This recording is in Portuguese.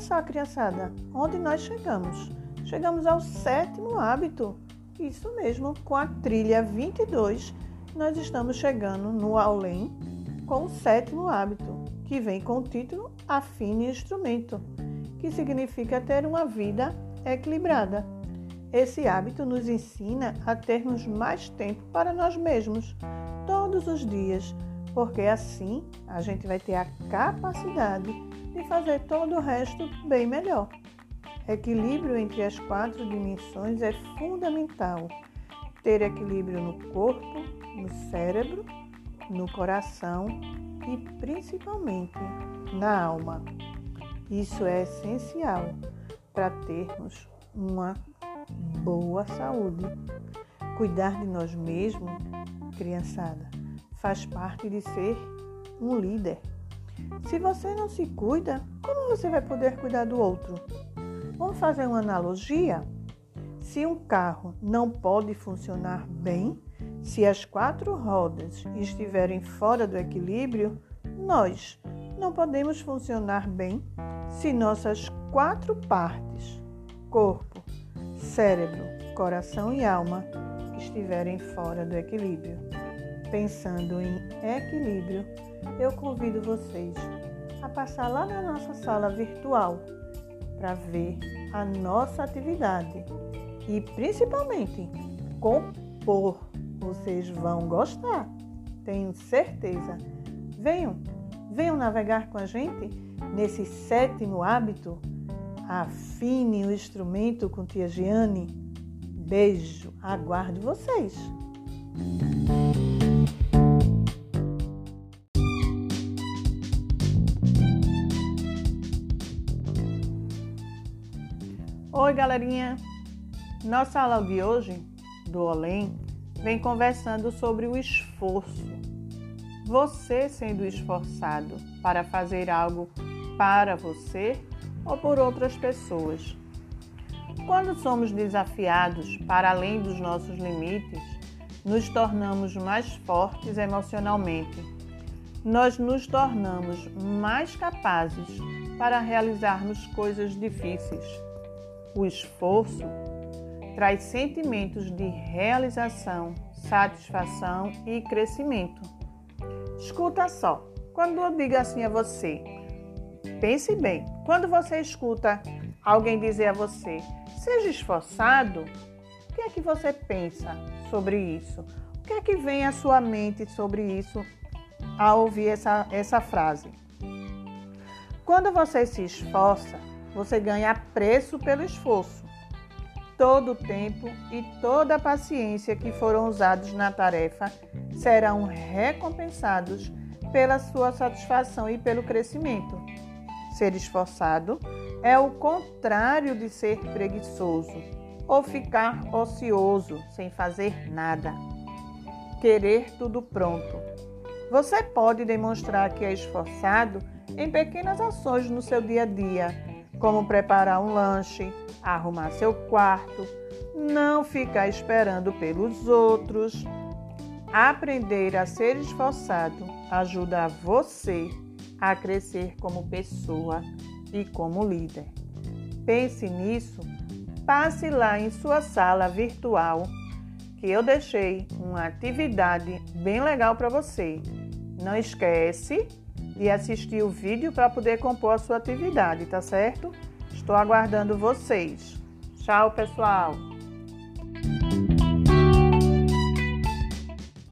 só, criançada, onde nós chegamos? Chegamos ao sétimo hábito. Isso mesmo, com a trilha 22, nós estamos chegando no além com o sétimo hábito, que vem com o título Afine Instrumento, que significa ter uma vida equilibrada. Esse hábito nos ensina a termos mais tempo para nós mesmos, todos os dias, porque assim a gente vai ter a capacidade de fazer todo o resto bem melhor. Equilíbrio entre as quatro dimensões é fundamental. Ter equilíbrio no corpo, no cérebro, no coração e principalmente na alma. Isso é essencial para termos uma boa saúde. Cuidar de nós mesmos, criançada, faz parte de ser um líder. Se você não se cuida, como você vai poder cuidar do outro? Vamos fazer uma analogia? Se um carro não pode funcionar bem, se as quatro rodas estiverem fora do equilíbrio, nós não podemos funcionar bem se nossas quatro partes corpo, cérebro, coração e alma estiverem fora do equilíbrio. Pensando em equilíbrio, eu convido vocês a passar lá na nossa sala virtual para ver a nossa atividade e principalmente compor. Vocês vão gostar, tenho certeza. Venham, venham navegar com a gente nesse sétimo hábito. Afine o instrumento com Tia Giane. Beijo, aguardo vocês. Oi, galerinha! Nossa aula de hoje, do Olém, vem conversando sobre o esforço. Você sendo esforçado para fazer algo para você ou por outras pessoas. Quando somos desafiados para além dos nossos limites, nos tornamos mais fortes emocionalmente. Nós nos tornamos mais capazes para realizarmos coisas difíceis o esforço traz sentimentos de realização, satisfação e crescimento. Escuta só, quando eu digo assim a você, pense bem, quando você escuta alguém dizer a você, seja esforçado, o que é que você pensa sobre isso? O que é que vem à sua mente sobre isso ao ouvir essa, essa frase? Quando você se esforça, você ganha preço pelo esforço. Todo o tempo e toda a paciência que foram usados na tarefa serão recompensados pela sua satisfação e pelo crescimento. Ser esforçado é o contrário de ser preguiçoso ou ficar ocioso sem fazer nada. Querer tudo pronto. Você pode demonstrar que é esforçado em pequenas ações no seu dia a dia como preparar um lanche, arrumar seu quarto, não ficar esperando pelos outros. Aprender a ser esforçado ajuda você a crescer como pessoa e como líder. Pense nisso, passe lá em sua sala virtual que eu deixei uma atividade bem legal para você. Não esquece e assistir o vídeo para poder compor a sua atividade, tá certo? Estou aguardando vocês. Tchau, pessoal!